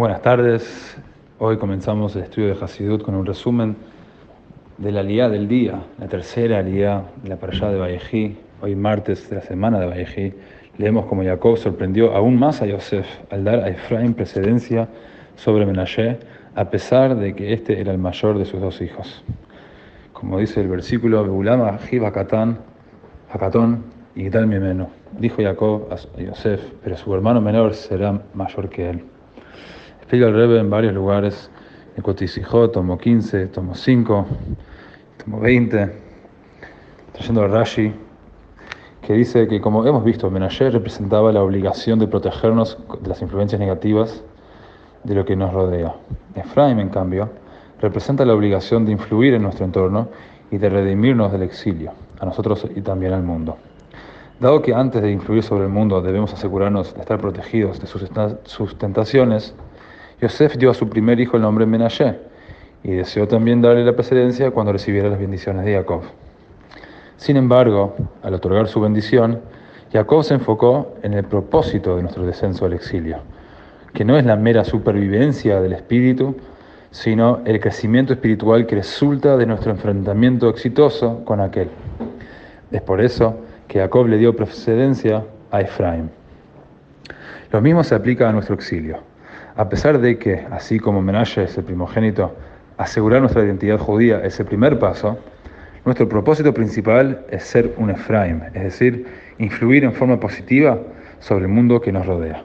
Buenas tardes. Hoy comenzamos el estudio de Hasidut con un resumen de la Aliyah del día, la tercera Aliyah de la Parashá de Vallejí. Hoy martes de la semana de Vallejí, leemos como Jacob sorprendió aún más a Yosef al dar a Efraín precedencia sobre Menashe, a pesar de que este era el mayor de sus dos hijos. Como dice el versículo, Beulama Hakatán, Hakatón y tal Mimeno. Dijo Jacob a Yosef, pero su hermano menor será mayor que él. Explica el Rebbe en varios lugares, en Kotisijó, tomo 15, tomo 5, tomo 20, trayendo a Rashi, que dice que como hemos visto, Menashe representaba la obligación de protegernos de las influencias negativas de lo que nos rodea. Efraim, en cambio, representa la obligación de influir en nuestro entorno y de redimirnos del exilio, a nosotros y también al mundo. Dado que antes de influir sobre el mundo debemos asegurarnos de estar protegidos de sus tentaciones, Yosef dio a su primer hijo el nombre Menashe y deseó también darle la precedencia cuando recibiera las bendiciones de Jacob. Sin embargo, al otorgar su bendición, Jacob se enfocó en el propósito de nuestro descenso al exilio, que no es la mera supervivencia del espíritu, sino el crecimiento espiritual que resulta de nuestro enfrentamiento exitoso con aquel. Es por eso que Jacob le dio precedencia a Efraín. Lo mismo se aplica a nuestro exilio. A pesar de que, así como Menashe es el primogénito, asegurar nuestra identidad judía es el primer paso, nuestro propósito principal es ser un Efraim, es decir, influir en forma positiva sobre el mundo que nos rodea.